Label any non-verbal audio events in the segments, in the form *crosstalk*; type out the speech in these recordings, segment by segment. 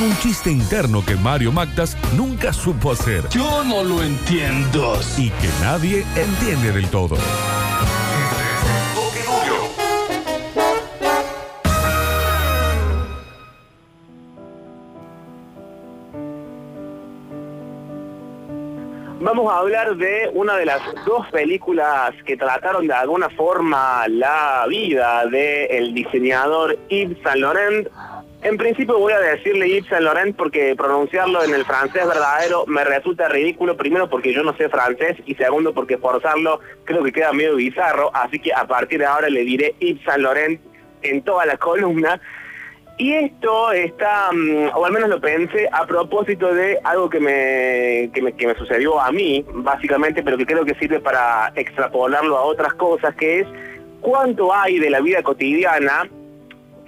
un chiste interno que Mario Magdas nunca supo hacer. Yo no lo entiendo. Y que nadie entiende del todo. Vamos a hablar de una de las dos películas que trataron de alguna forma la vida del diseñador Yves Saint Laurent. En principio voy a decirle Yves Saint Laurent porque pronunciarlo en el francés verdadero me resulta ridículo, primero porque yo no sé francés y segundo porque forzarlo creo que queda medio bizarro, así que a partir de ahora le diré Yves Saint Laurent en toda la *laughs* columna. Y esto está, mm, o al menos lo pensé, a propósito de algo que me, que me, que me sucedió a mí, básicamente, pero que creo que sirve para extrapolarlo a otras cosas, que es cuánto hay de la vida cotidiana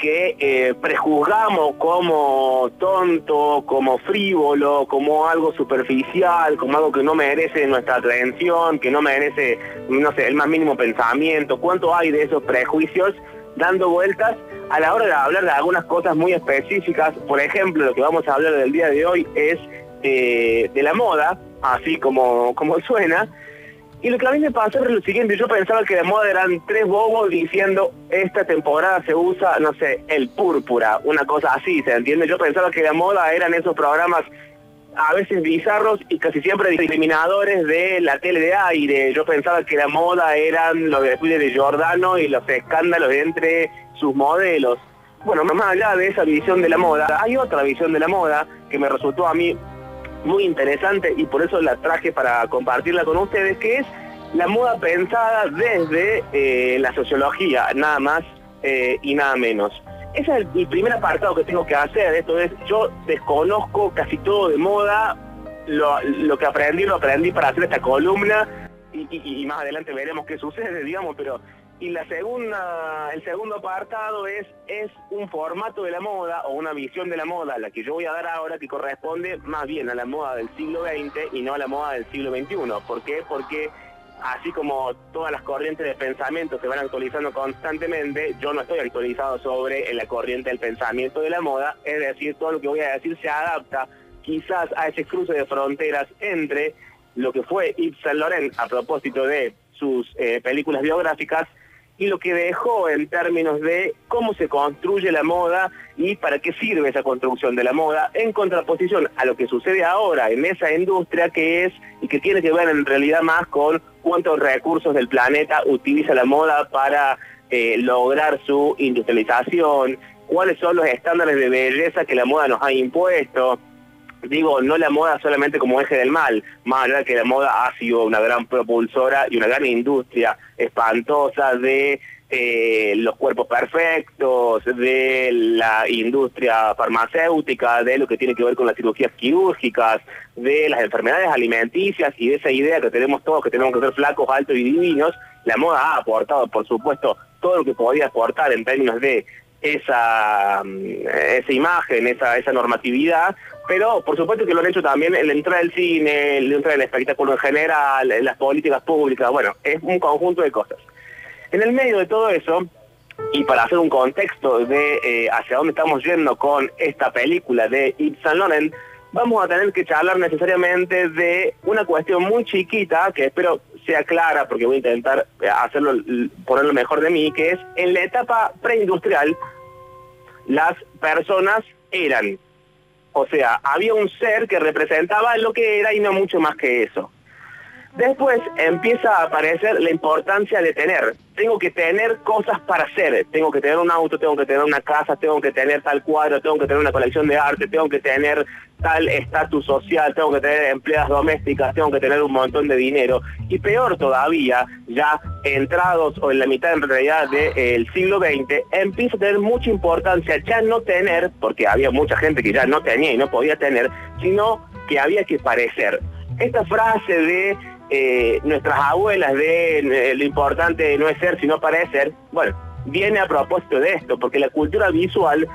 que eh, prejuzgamos como tonto, como frívolo, como algo superficial, como algo que no merece nuestra atención, que no merece, no sé, el más mínimo pensamiento. ¿Cuánto hay de esos prejuicios dando vueltas a la hora de hablar de algunas cosas muy específicas? Por ejemplo, lo que vamos a hablar del día de hoy es eh, de la moda, así como, como suena, y lo que a mí me pasó es lo siguiente, yo pensaba que de moda eran tres bobos diciendo esta temporada se usa, no sé, el púrpura, una cosa así, ¿se entiende? Yo pensaba que de moda eran esos programas a veces bizarros y casi siempre discriminadores de la tele de aire. Yo pensaba que la moda eran los desfiles de Giordano y los escándalos entre sus modelos. Bueno, más allá de esa visión de la moda, hay otra visión de la moda que me resultó a mí muy interesante y por eso la traje para compartirla con ustedes, que es la moda pensada desde eh, la sociología, nada más eh, y nada menos. Ese es el, primer apartado que tengo que hacer, esto es, yo desconozco casi todo de moda, lo, que aprendí lo aprendí para hacer esta columna y, y más adelante veremos qué sucede, digamos, pero y la segunda, el segundo apartado es, es un formato de la moda o una visión de la moda, la que yo voy a dar ahora, que corresponde más bien a la moda del siglo XX y no a la moda del siglo XXI. ¿Por qué? Porque así como todas las corrientes de pensamiento se van actualizando constantemente, yo no estoy actualizado sobre la corriente del pensamiento de la moda, es decir, todo lo que voy a decir se adapta quizás a ese cruce de fronteras entre lo que fue Yves Saint Laurent a propósito de sus eh, películas biográficas y lo que dejó en términos de cómo se construye la moda y para qué sirve esa construcción de la moda, en contraposición a lo que sucede ahora en esa industria que es y que tiene que ver en realidad más con cuántos recursos del planeta utiliza la moda para eh, lograr su industrialización, cuáles son los estándares de belleza que la moda nos ha impuesto, digo, no la moda solamente como eje del mal, más allá que la moda ha sido una gran propulsora y una gran industria espantosa de eh, los cuerpos perfectos, de la industria farmacéutica, de lo que tiene que ver con las cirugías quirúrgicas, de las enfermedades alimenticias y de esa idea que tenemos todos que tenemos que ser flacos, altos y divinos, la moda ha aportado, por supuesto, todo lo que podía aportar en términos de esa, mm, esa imagen, esa, esa normatividad, pero por supuesto que lo han hecho también en la entrada del cine, la entrada del espectáculo en general, en las políticas públicas, bueno, es un conjunto de cosas. En el medio de todo eso, y para hacer un contexto de eh, hacia dónde estamos yendo con esta película de Yves Saint vamos a tener que charlar necesariamente de una cuestión muy chiquita, que espero sea clara, porque voy a intentar hacerlo, ponerlo mejor de mí, que es en la etapa preindustrial, las personas eran o sea, había un ser que representaba lo que era y no mucho más que eso. Después empieza a aparecer la importancia de tener. Tengo que tener cosas para hacer. Tengo que tener un auto, tengo que tener una casa, tengo que tener tal cuadro, tengo que tener una colección de arte, tengo que tener tal estatus social, tengo que tener empleadas domésticas, tengo que tener un montón de dinero. Y peor todavía, ya entrados o en la mitad en realidad del siglo XX, empieza a tener mucha importancia ya no tener, porque había mucha gente que ya no tenía y no podía tener, sino que había que parecer. Esta frase de eh, nuestras abuelas de eh, lo importante no es ser sino parecer, bueno, viene a propósito de esto, porque la cultura visual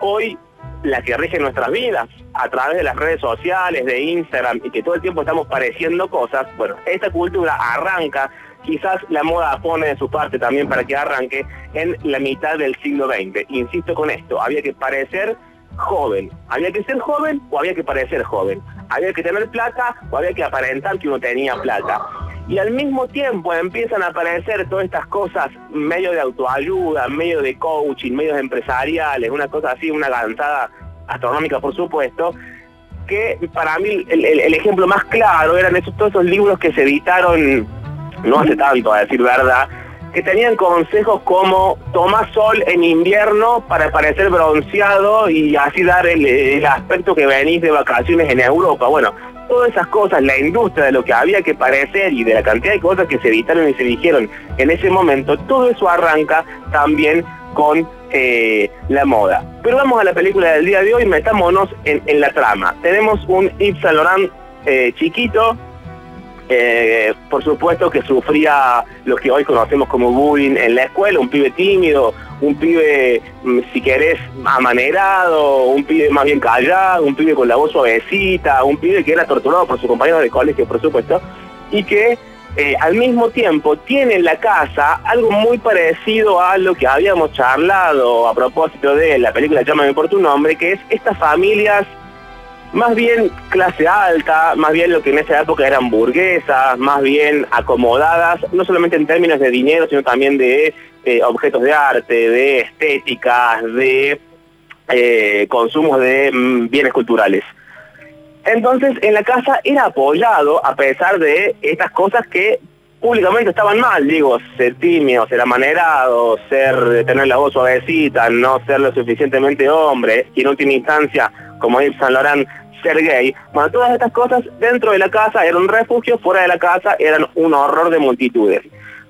hoy la que rige nuestras vidas a través de las redes sociales, de Instagram y que todo el tiempo estamos pareciendo cosas, bueno, esta cultura arranca, quizás la moda pone de su parte también para que arranque en la mitad del siglo XX. Insisto con esto, había que parecer joven, había que ser joven o había que parecer joven, había que tener plata o había que aparentar que uno tenía plata. Y al mismo tiempo empiezan a aparecer todas estas cosas medio de autoayuda, medio de coaching, medios empresariales, una cosa así, una galanzada astronómica por supuesto, que para mí el, ejemplo más claro eran esos, todos esos libros que se editaron no hace tanto, a decir verdad, que tenían consejos como toma sol en invierno para parecer bronceado y así dar el, el aspecto que venís de vacaciones en Europa. Bueno, todas esas cosas, la industria de lo que había que parecer y de la cantidad de cosas que se editaron y se dijeron en ese momento, todo eso arranca también con eh, la moda. Pero vamos a la película del día de hoy, metámonos en, la trama. Tenemos un Yves Saint eh, chiquito, eh, por supuesto que sufría lo que hoy conocemos como bullying en la escuela, un pibe tímido, un pibe, mm, si querés, amanerado, un pibe más bien callado, un pibe con la voz suavecita, un pibe que era torturado por sus compañeros de colegio, por supuesto, y que eh, al mismo tiempo tiene en la casa algo muy parecido a lo que habíamos charlado a propósito de la película Llámame por tu nombre, que es estas familias más bien clase alta, más bien lo que en esa época eran burguesas, más bien acomodadas, no solamente en términos de dinero, sino también de eh, objetos de arte, de estéticas, de eh, consumos de mm, bienes culturales. Entonces en la casa era apoyado a pesar de estas cosas que públicamente estaban mal, digo, ser tímido, ser amanerado, ser tener la voz suavecita, no ser lo suficientemente hombre, y en última instancia, como Yves Saint Laurent, ser gay. Bueno, todas estas cosas dentro de la casa eran un refugio, fuera de la casa eran un horror de multitudes.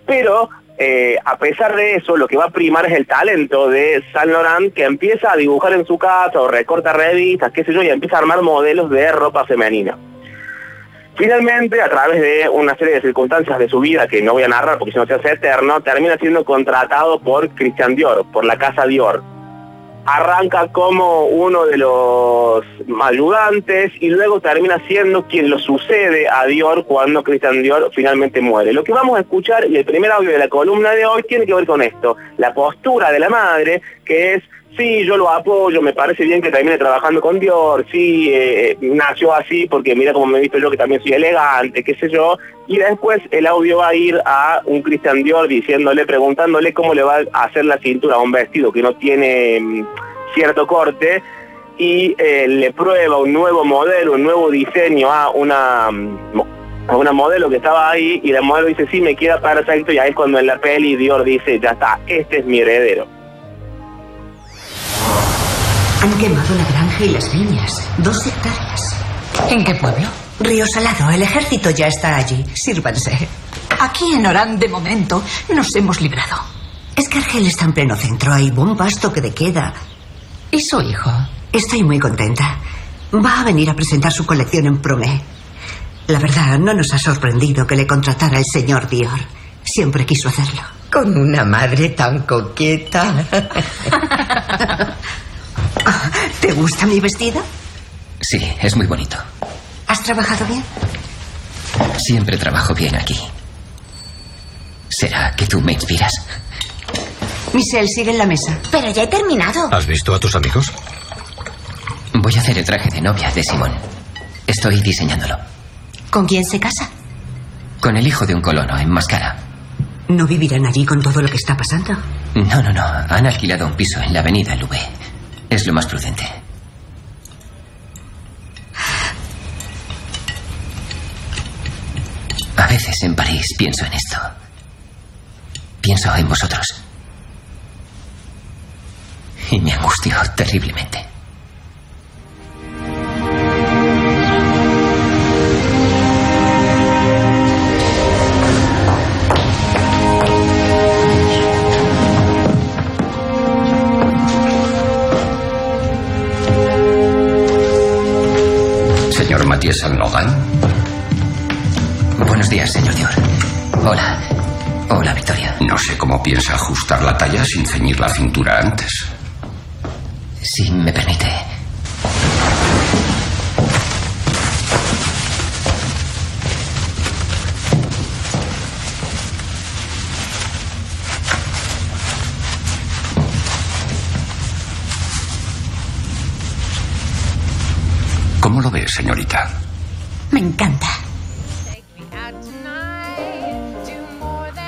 Pero eh, a pesar de eso, lo que va a primar es el talento de Saint Laurent, que empieza a dibujar en su casa o recorta revistas, qué sé yo, y empieza a armar modelos de ropa femenina. Finalmente, a través de una serie de circunstancias de su vida, que no voy a narrar porque si no se hace eterno, termina siendo contratado por Christian Dior, por la casa Dior arranca como uno de los ayudantes y luego termina siendo quien lo sucede a Dior cuando Christian Dior finalmente muere. Lo que vamos a escuchar y el primer audio de la columna de hoy tiene que ver con esto, la postura de la madre, que es sí, yo lo apoyo, me parece bien que termine trabajando con Dior, sí, eh, nació así porque mira cómo me he visto yo que también soy elegante, qué sé yo, y después el audio va a ir a un Christian Dior diciéndole, preguntándole cómo le va a hacer la cintura a un vestido que no tiene mm, cierto corte, y eh, le prueba un nuevo modelo, un nuevo diseño a una mm, a una modelo que estaba ahí y la modelo dice sí me queda perfecto y ahí es cuando en la peli Dior dice ya está, este es mi heredero. Han quemado la granja y las viñas. Dos hectáreas. ¿En qué pueblo? Río Salado. El ejército ya está allí. Sírvanse. Aquí en Orán, de momento, nos hemos librado. Es que Argel está en pleno centro. Hay buen pasto que de queda. ¿Y su hijo? Estoy muy contenta. Va a venir a presentar su colección en Promé. La verdad, no nos ha sorprendido que le contratara el señor Dior. Siempre quiso hacerlo. Con una madre tan coqueta. *laughs* ¿Te gusta mi vestido? Sí, es muy bonito. ¿Has trabajado bien? Siempre trabajo bien aquí. ¿Será que tú me inspiras? Michelle, sigue en la mesa. Pero ya he terminado. ¿Has visto a tus amigos? Voy a hacer el traje de novia de Simón. Estoy diseñándolo. ¿Con quién se casa? Con el hijo de un colono en Mascara. ¿No vivirán allí con todo lo que está pasando? No, no, no. Han alquilado un piso en la avenida Louvet. Es lo más prudente. veces en París pienso en esto. Pienso en vosotros. Y me angustio terriblemente. Señor Matías Alnogan. Buenos días, señor Dior. Hola. Hola, Victoria. No sé cómo piensa ajustar la talla sin ceñir la cintura antes. Si me permite. Señorita? Me encanta.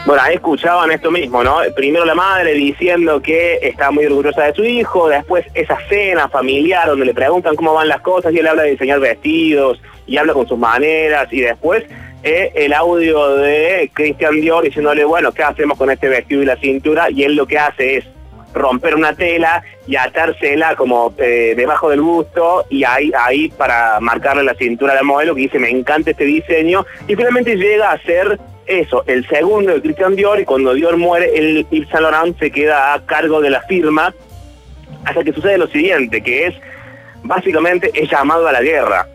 Bueno, ahí escuchaban esto mismo, ¿no? Primero la madre diciendo que está muy orgullosa de su hijo, después esa cena familiar donde le preguntan cómo van las cosas y él habla de diseñar vestidos y habla con sus maneras y después eh, el audio de Christian Dior diciéndole, bueno, ¿qué hacemos con este vestido y la cintura? Y él lo que hace es romper una tela y atársela como eh, debajo del busto y ahí, ahí para marcarle la cintura al modelo que dice me encanta este diseño y finalmente llega a ser eso, el segundo de Christian Dior y cuando Dior muere el Yves Saint Laurent se queda a cargo de la firma. Hasta que sucede lo siguiente que es básicamente es llamado a la guerra.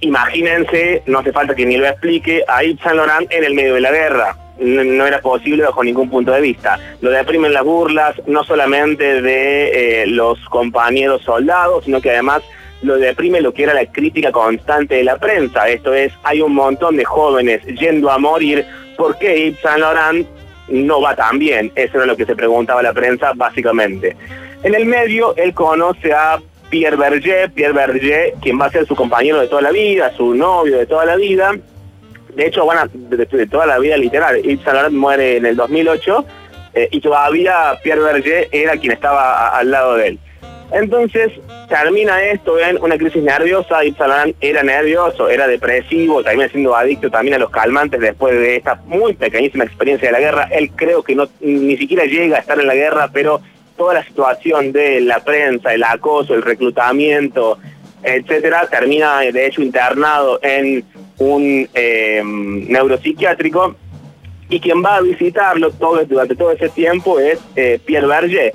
Imagínense, no hace falta que ni lo explique, a Yves Saint Laurent en el medio de la guerra no, era posible bajo ningún punto de vista. Lo deprimen las burlas, no solamente de eh, los compañeros soldados, sino que además lo deprime lo que era la crítica constante de la prensa. Esto es, hay un montón de jóvenes yendo a morir, ¿por qué Yves Saint Laurent no va tan bien? Eso era lo que se preguntaba la prensa, básicamente. En el medio, él conoce a Pierre Berger, Pierre Berger, quien va a ser su compañero de toda la vida, su novio de toda la vida, de hecho, bueno, de, de toda la vida literal, Yves Saint muere en el 2008 eh, y todavía Pierre Berger era quien estaba al lado de él. Entonces, termina esto en una crisis nerviosa, Yves Saint era nervioso, era depresivo, termina siendo adicto también a los calmantes después de esta muy pequeñísima experiencia de la guerra. Él creo que no ni siquiera llega a estar en la guerra, pero toda la situación de la prensa, el acoso, el reclutamiento, etcétera, termina de hecho internado en un eh, neuropsiquiátrico y quien va a visitarlo todo, durante todo ese tiempo es eh, Pierre Berger.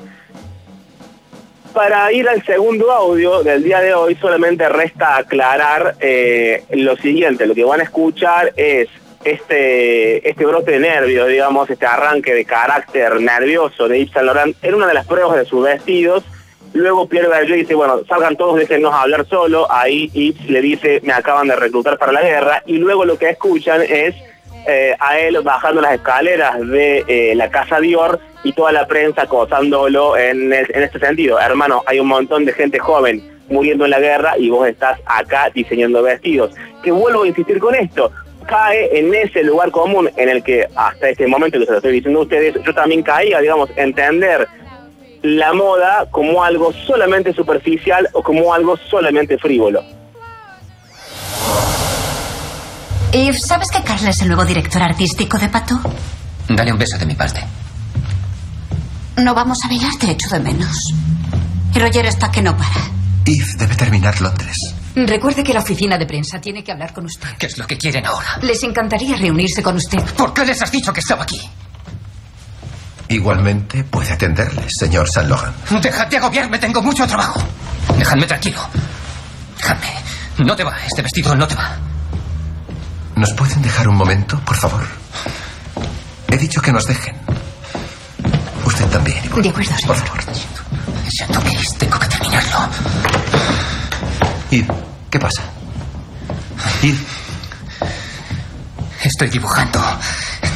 Para ir al segundo audio del día de hoy solamente resta aclarar eh, lo siguiente, lo que van a escuchar es este, este brote de nervios, digamos, este arranque de carácter nervioso de Yves Saint Laurent en una de las pruebas de sus vestidos. Luego Pierre Berger dice, bueno, salgan todos, déjennos hablar solo. Ahí Yves le dice, me acaban de reclutar para la guerra. Y luego lo que escuchan es eh, a él bajando las escaleras de eh, la casa Dior y toda la prensa acosándolo en, es- en este sentido. Hermano, hay un montón de gente joven muriendo en la guerra y vos estás acá diseñando vestidos. Que vuelvo a insistir con esto, cae en ese lugar común en el que hasta este momento que se lo estoy diciendo a ustedes, yo también caía, digamos, entender la moda como algo solamente superficial o como algo solamente frívolo. Eve, ¿sabes que Carl es el nuevo director artístico de Pato? Dale un beso de mi parte. No vamos a bailar, te echo de menos. Y Roger está que no para. Eve debe terminar Londres. Recuerde que la oficina de prensa tiene que hablar con usted. ¿Qué es lo que quieren ahora? Les encantaría reunirse con usted. ¿Por qué les has dicho que estaba aquí? Igualmente puede atenderle, señor San Logan. Dejad de agobiarme, tengo mucho trabajo. Dejadme tranquilo. Dejadme. No te va, este vestido no te va. ¿Nos pueden dejar un momento, por favor? He dicho que nos dejen. Usted también. De acuerdo, Por señor. favor. Siento que tengo que terminarlo. Eve, ¿qué pasa? Eve, Estoy dibujando.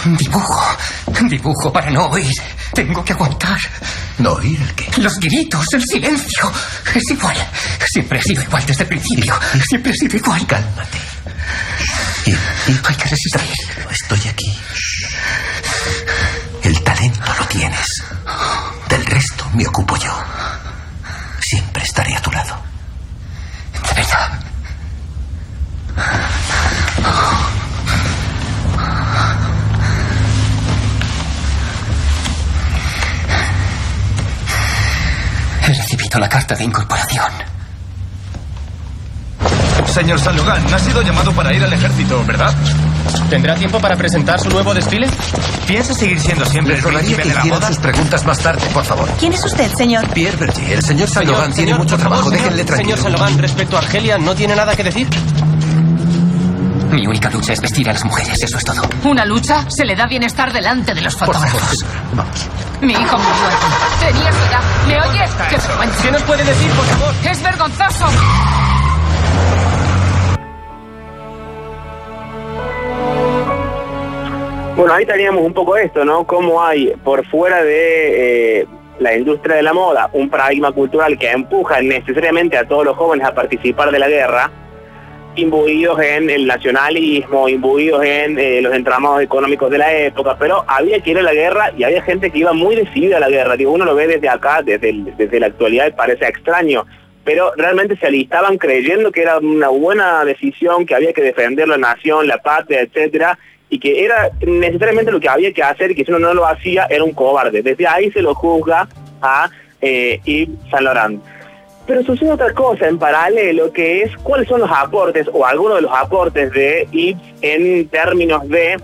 Dibujo. Dibujo para no oír. Tengo que aguantar. no oír el qué. Los gritos, el silencio. Es igual. Siempre he sido igual desde el principio. Siempre he sido igual. Cálmate. Hay que resistir. estoy aquí. Carta de incorporación. Señor San Logan, ha sido llamado para ir al ejército, ¿verdad? ¿Tendrá tiempo para presentar su nuevo desfile? ¿Piensa seguir siendo siempre Le el príncipe que de la moda? sus preguntas más tarde, por favor. ¿Quién es usted, señor? Pierre Berger, el señor San Logan tiene señor, mucho favor, trabajo. señor. Déjenle tranquilo. Señor Salomán, respecto a Argelia, ¿no tiene nada que decir? Mi única lucha es vestir a las mujeres, eso es todo. ¿Una lucha? Se le da bienestar delante de los fotógrafos. Vamos. Mi hijo murió allí. Tenía su edad. ¿Me oyes? ¡Qué vergüenza! ¿Qué nos puede decir, por favor? ¡Es vergonzoso! Bueno, ahí teníamos un poco esto, ¿no? Cómo hay por fuera de eh, la industria de la moda un paradigma cultural que empuja necesariamente a todos los jóvenes a participar de la guerra, imbuidos en el nacionalismo, imbuidos en eh, los entramados económicos de la época, pero había que ir a la guerra y había gente que iba muy decidida a la guerra. Digo, uno lo ve desde acá, desde, desde la actualidad, parece extraño, pero realmente se alistaban creyendo que era una buena decisión, que había que defender la nación, la patria, etcétera, y que era necesariamente lo que había que hacer y que si uno no lo hacía era un cobarde. Desde ahí se lo juzga a eh, Yves. Pero sucede otra cosa en paralelo, que es cuáles son los aportes o algunos de los aportes de Yves en términos de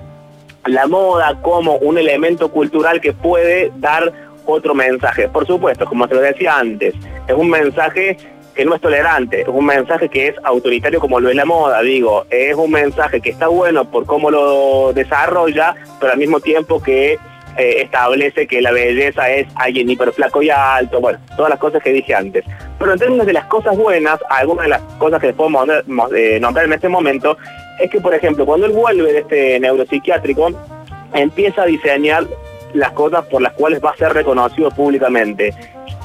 la moda como un elemento cultural que puede dar otro mensaje. Por supuesto, como se lo decía antes, es un mensaje que no es tolerante, es un mensaje que es autoritario como lo es la moda, digo, es un mensaje que está bueno por cómo lo desarrolla, pero al mismo tiempo que eh, establece que la belleza es alguien hiper flaco y alto, bueno, todas las cosas que dije antes. Pero en términos de las cosas buenas, algunas de las cosas que podemos eh, nombrar en este momento, es que, por ejemplo, cuando él vuelve de este neuropsiquiátrico, empieza a diseñar las cosas por las cuales va a ser reconocido públicamente.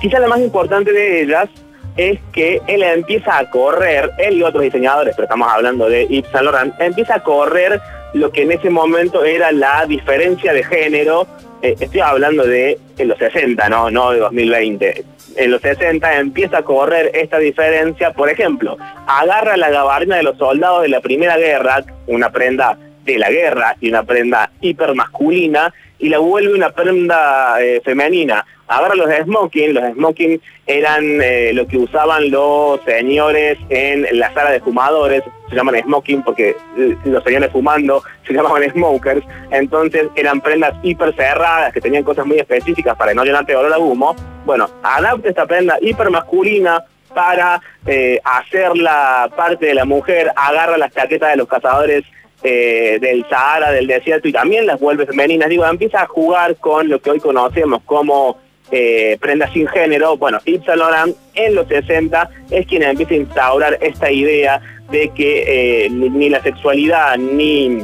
Quizá la más importante de ellas es que él empieza a correr, él y otros diseñadores, pero estamos hablando de Yves Saint Laurent, empieza a correr lo que en ese momento era la diferencia de género, eh, estoy hablando de en los 60, no, no de 2020. En los 60 empieza a correr esta diferencia, por ejemplo, agarra la gabardina de los soldados de la Primera Guerra, una prenda de la guerra y una prenda hipermasculina, y la vuelve una prenda eh, femenina. Agarra los smoking, los smoking eran eh, lo que usaban los señores en la sala de fumadores, se llaman smoking porque eh, los señores fumando *laughs* se llamaban smokers, entonces eran prendas hiper cerradas que tenían cosas muy específicas para no llenarte de olor a. Bueno, adapta esta prenda hiper masculina para eh, hacerla parte de la mujer, agarra las chaquetas de los cazadores eh, del Sahara, del desierto y también las vuelve femeninas. Digo, empieza a jugar con lo que hoy conocemos como eh, prendas sin género. Bueno, Yves Saint en los 60 es quien empieza a instaurar esta idea de que eh, ni, la sexualidad ni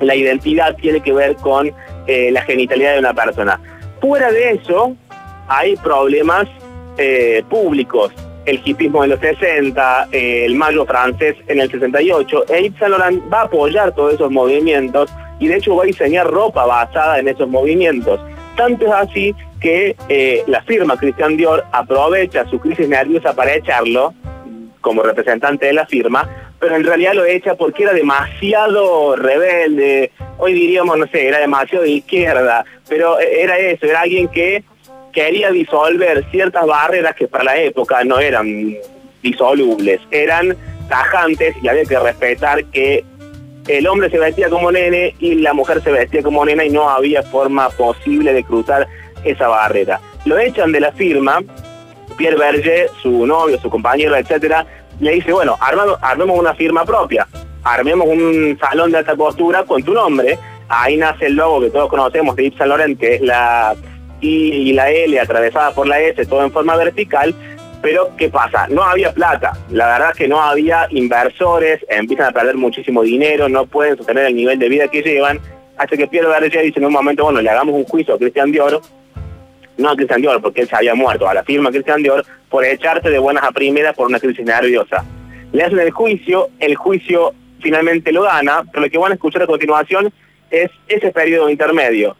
la identidad tiene que ver con la genitalidad de una persona. Fuera de eso, hay problemas públicos. El hipismo de los 60, eh, el mayo francés en el 68, e Yves Saint Laurent va a apoyar todos esos movimientos y de hecho va a diseñar ropa basada en esos movimientos. Tanto es así que eh, la firma Christian Dior aprovecha su crisis nerviosa para echarlo como representante de la firma, pero en realidad lo echa porque era demasiado rebelde, hoy diríamos, no sé, era demasiado de izquierda, pero era eso, era alguien que quería disolver ciertas barreras que para la época no eran disolubles, eran tajantes y había que respetar que el hombre se vestía como nene y la mujer se vestía como nena y no había forma posible de cruzar esa barrera. Lo echan de la firma, Pierre Berger, su novio, su compañero, etcétera, le dice, bueno, armemos una firma propia, armemos un salón de alta costura con tu nombre, ahí nace el logo que todos conocemos de Yves Saint Laurent, que es la Y la L atravesada por la S, todo en forma vertical, pero ¿qué pasa? No había plata, la verdad que no había inversores, empiezan a perder muchísimo dinero, no pueden sostener el nivel de vida que llevan, hasta que Pierre Berger dice en un momento, bueno, le hagamos un juicio a Christian Dior, no a Christian Dior, porque él se había muerto, a la firma Christian Dior, por echarte de buenas a primeras por una crisis nerviosa. Le hacen el juicio, el juicio finalmente lo gana, pero lo que van a escuchar a continuación es ese periodo intermedio.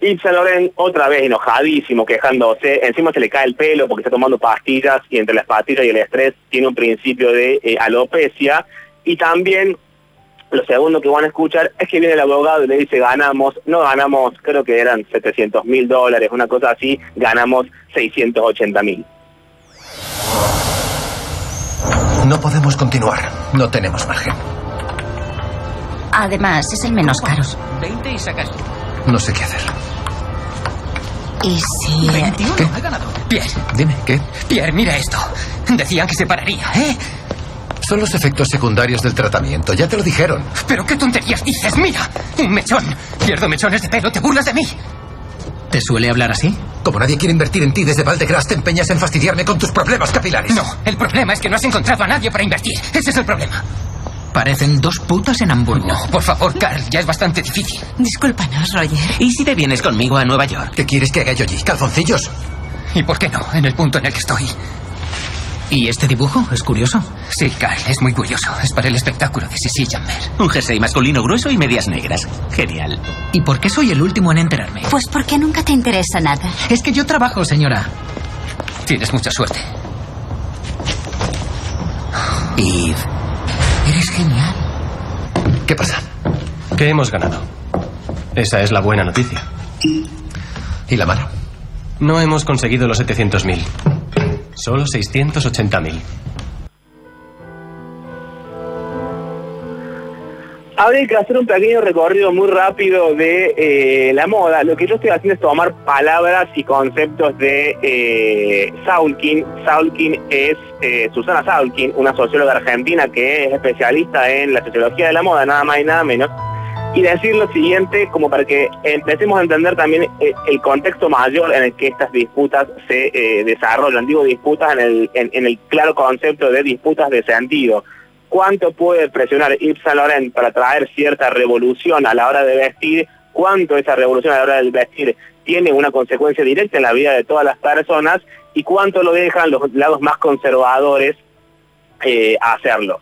Yves Saint Laurent otra vez enojadísimo, quejándose, encima se le cae el pelo porque está tomando pastillas y entre las pastillas y el estrés tiene un principio de eh, alopecia y también lo segundo que van a escuchar es que viene el abogado y le dice ganamos, no ganamos, creo que eran 700 mil dólares, una cosa así, ganamos 680 mil. No podemos continuar. No tenemos margen. Además, es el menos caro. 20 y sacas. No sé qué hacer. ¿Y si... 21, ¿Qué? he ganado. Pierre, Dime, ¿qué? Pierre, mira esto. Decían que se pararía, ¿eh? Son los efectos secundarios del tratamiento. Ya te lo dijeron. Pero qué tonterías dices, mira. Un mechón. Pierdo mechones de pelo, te burlas de mí. ¿Te suele hablar así? Como nadie quiere invertir en ti desde Valdegras, te empeñas en fastidiarme con tus problemas capilares. No, el problema es que no has encontrado a nadie para invertir. Ese es el problema. Parecen dos putas en Hamburgo. No, por favor, Carl, ya es bastante difícil. Discúlpanos, Roger. ¿Y si te vienes conmigo a Nueva York? ¿Qué quieres que haga yo allí? ¿Calzoncillos? ¿Y por qué no? En el punto en el que estoy. ¿Y este dibujo? ¿Es curioso? Sí, Carl, es muy curioso. Es para el espectáculo de Sissi Jammer. Un jersey masculino grueso y medias negras. Genial. ¿Y por qué soy el último en enterarme? Pues porque nunca te interesa nada. Es que yo trabajo, señora. Tienes mucha suerte. Genial. ¿Qué pasa? Que hemos ganado. Esa es la buena noticia. ¿Y la mala? No hemos conseguido los 700.000. Solo 680.000. Habría que hacer un pequeño recorrido muy rápido de eh, la moda. Lo que yo estoy haciendo es tomar palabras y conceptos de eh, Saulkin. Saulkin es eh, Susana Saulkin, una socióloga argentina que es especialista en la sociología de la moda, nada más y nada menos. Y decir lo siguiente, como para que empecemos a entender también eh, el contexto mayor en el que estas disputas se desarrollan. Digo disputas en el, en- en el claro concepto de disputas de sentido cuánto puede presionar Yves Saint Laurent para traer cierta revolución a la hora de vestir, cuánto esa revolución a la hora de vestir tiene una consecuencia directa en la vida de todas las personas y cuánto lo dejan los lados más conservadores eh, hacerlo.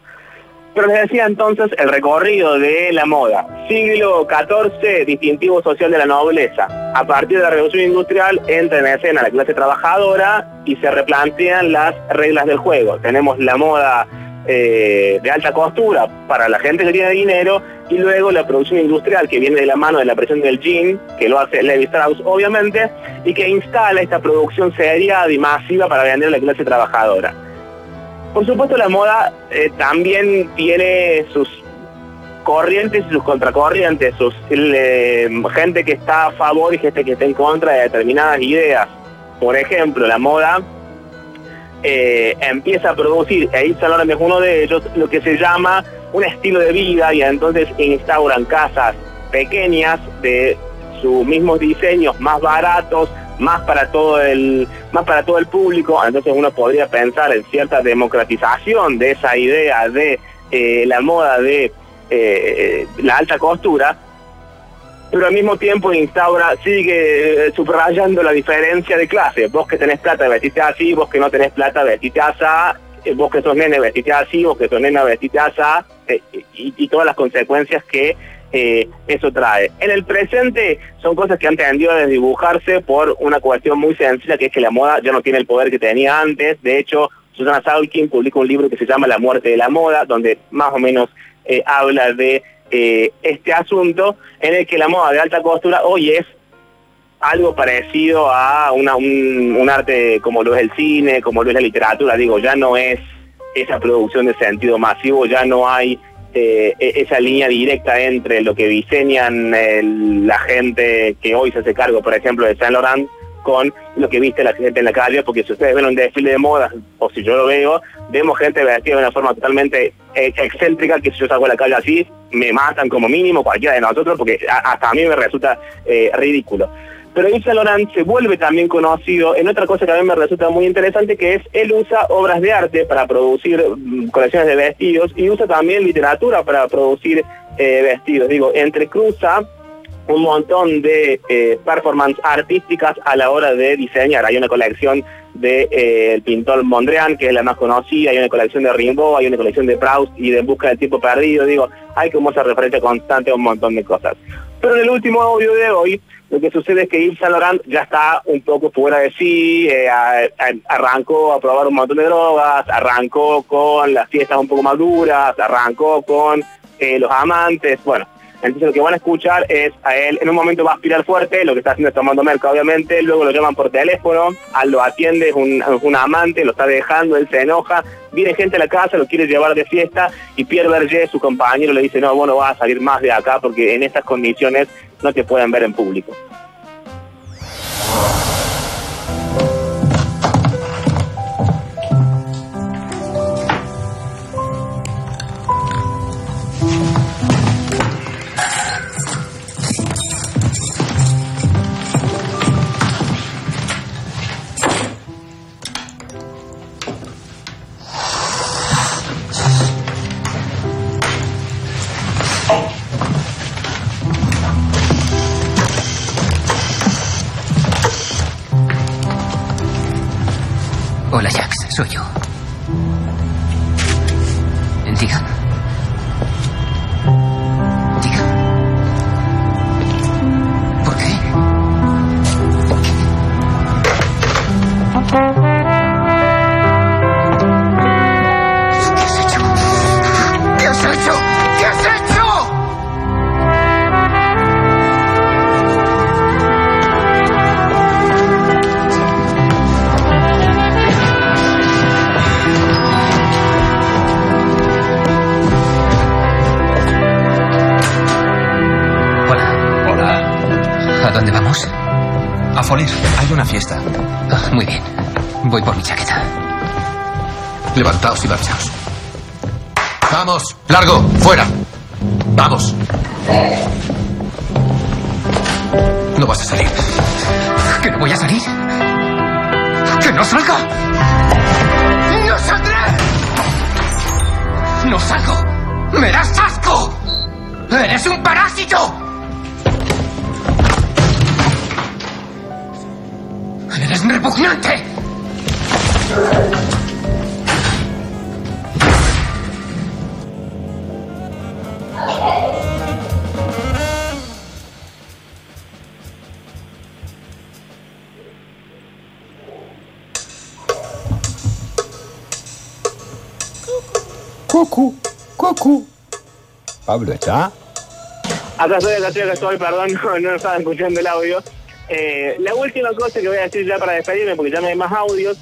Pero les decía entonces el recorrido de la moda. Siglo XIV, distintivo social de la nobleza. A partir de la revolución industrial entra en escena la clase trabajadora y se replantean las reglas del juego. Tenemos la moda eh, de alta costura para la gente que tiene dinero y luego la producción industrial que viene de la mano de la presión del jean, que lo hace Levi Strauss obviamente, y que instala esta producción seriada y masiva para vender a la clase trabajadora. Por supuesto la moda eh, también tiene sus corrientes y sus contracorrientes, sus gente que está a favor y gente que está en contra de determinadas ideas. Por ejemplo, la moda eh, empieza a producir, Saint Laurent es uno de ellos, lo que se llama un estilo de vida y entonces instauran casas pequeñas de sus mismos diseños, más baratos, más para todo el más para todo el público, entonces uno podría pensar en cierta democratización de esa idea de eh, la moda de eh, la alta costura, pero al mismo tiempo instaura, sigue eh, subrayando la diferencia de clase. Vos que tenés plata, vestite así, vos que no tenés plata, vestite así, eh, vos que sos nene, vestite así, vos que sos nena, vestite así, eh, y, todas las consecuencias que eso trae. En el presente son cosas que han tendido a desdibujarse por una cuestión muy sencilla, que es que la moda ya no tiene el poder que tenía antes. De hecho, Susana Saulkin publica un libro que se llama La muerte de la moda, donde más o menos habla de eh, este asunto en el que la moda de alta costura hoy es algo parecido a una- un, arte como lo es el cine, como lo es la literatura, digo, ya no es esa producción de sentido masivo, ya no hay eh, e- esa línea directa entre lo que diseñan la gente que hoy se hace cargo, por ejemplo, de Saint Laurent, con lo que viste la gente en la calle, porque si ustedes ven un desfile de moda, o si yo lo veo, vemos gente vestida de una forma totalmente eh, excéntrica, que si yo salgo a la calle así, me matan como mínimo cualquiera de nosotros, porque hasta a mí me resulta eh, ridículo. Pero Yves Saint Laurent se vuelve también conocido en otra cosa que a mí me resulta muy interesante, que es él usa obras de arte para producir mm, colecciones de vestidos y usa también literatura para producir eh, vestidos. Digo, entrecruza un montón de eh, performance artísticas a la hora de diseñar. Hay una colección de eh, pintor Mondrian, que es la más conocida, hay una colección de Rimbaud, hay una colección de Proust y de Busca del Tiempo Perdido. Digo, hay como esa referencia constante a un montón de cosas. Pero en el último audio de hoy, lo que sucede es que Yves Saint Laurent ya está un poco fuera de sí, eh, arrancó a probar un montón de drogas, arrancó con las fiestas un poco más duras, arrancó con eh, los amantes, bueno, Entonces lo que van a escuchar es a él, en un momento va a aspirar fuerte, lo que está haciendo es tomando merca obviamente, luego lo llaman por teléfono, al lo atiende, es un, un amante, lo está dejando, él se enoja, viene gente a la casa, lo quiere llevar de fiesta y Pierre Berger, su compañero, le dice, no, vos no vas a salir más de acá porque en estas condiciones no te pueden ver en público. Hay una fiesta. Ah, muy bien. Voy por mi chaqueta. Levantaos y marchaos. ¡Vamos! ¡Largo! ¡Fuera! ¡Vamos! No vas a salir. ¿Que no voy a salir? ¿Que no salga? ¡No saldré! ¡No salgo! ¡Me das asco! ¡Eres un parásito! ¡Eres repugnante! Cucu, cucu. Pablo está. Acá estoy, acá estoy, acá estoy, perdón, *laughs* no, no estaba escuchando el audio. Eh, la última cosa que voy a decir ya para despedirme, porque ya no hay más audios,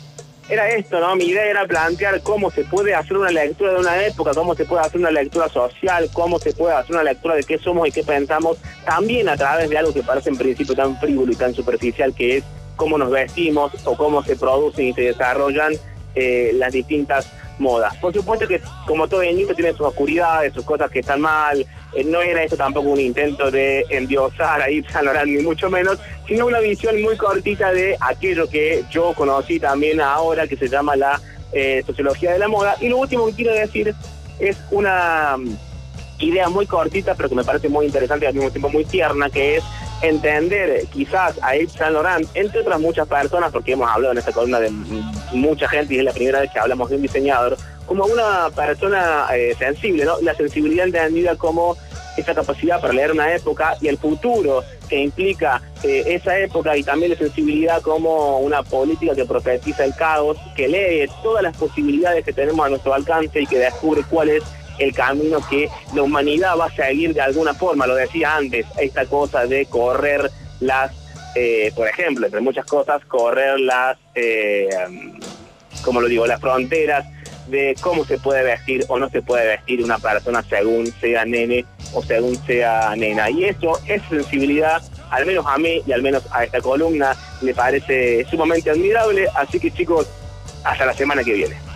era esto, ¿no? Mi idea era plantear cómo se puede hacer una lectura de una época, cómo se puede hacer una lectura social, cómo se puede hacer una lectura de qué somos y qué pensamos, también a través de algo que parece en principio tan frívolo y tan superficial, que es cómo nos vestimos o cómo se producen y se desarrollan eh, las distintas modas. Por supuesto que como todo niño tiene sus oscuridades, sus cosas que están mal, no era esto tampoco un intento de endiosar a Saint Laurent, ni mucho menos, sino una visión muy cortita de aquello que yo conocí también ahora, que se llama la eh, sociología de la moda. Y lo último que quiero decir es una mm, idea muy cortita, pero que me parece muy interesante y al mismo tiempo muy tierna, que es entender eh, quizás a Yves Saint Laurent, entre otras muchas personas, porque hemos hablado en esta columna de mm, mucha gente y es la primera vez que hablamos de un diseñador, como una persona eh, sensible, ¿no? La sensibilidad entendida como esa capacidad para leer una época y el futuro que implica eh, esa época y también la sensibilidad como una política que profetiza el caos, que lee todas las posibilidades que tenemos a nuestro alcance y que descubre cuál es el camino que la humanidad va a seguir de alguna forma. Lo decía antes, esta cosa de correr las, eh, por ejemplo, entre muchas cosas, correr las, eh, como lo digo, las fronteras de cómo se puede vestir o no se puede vestir una persona según sea nene o según sea nena. Y eso, esa sensibilidad, al menos a mí y al menos a esta columna, me parece sumamente admirable. Así que chicos, hasta la semana que viene.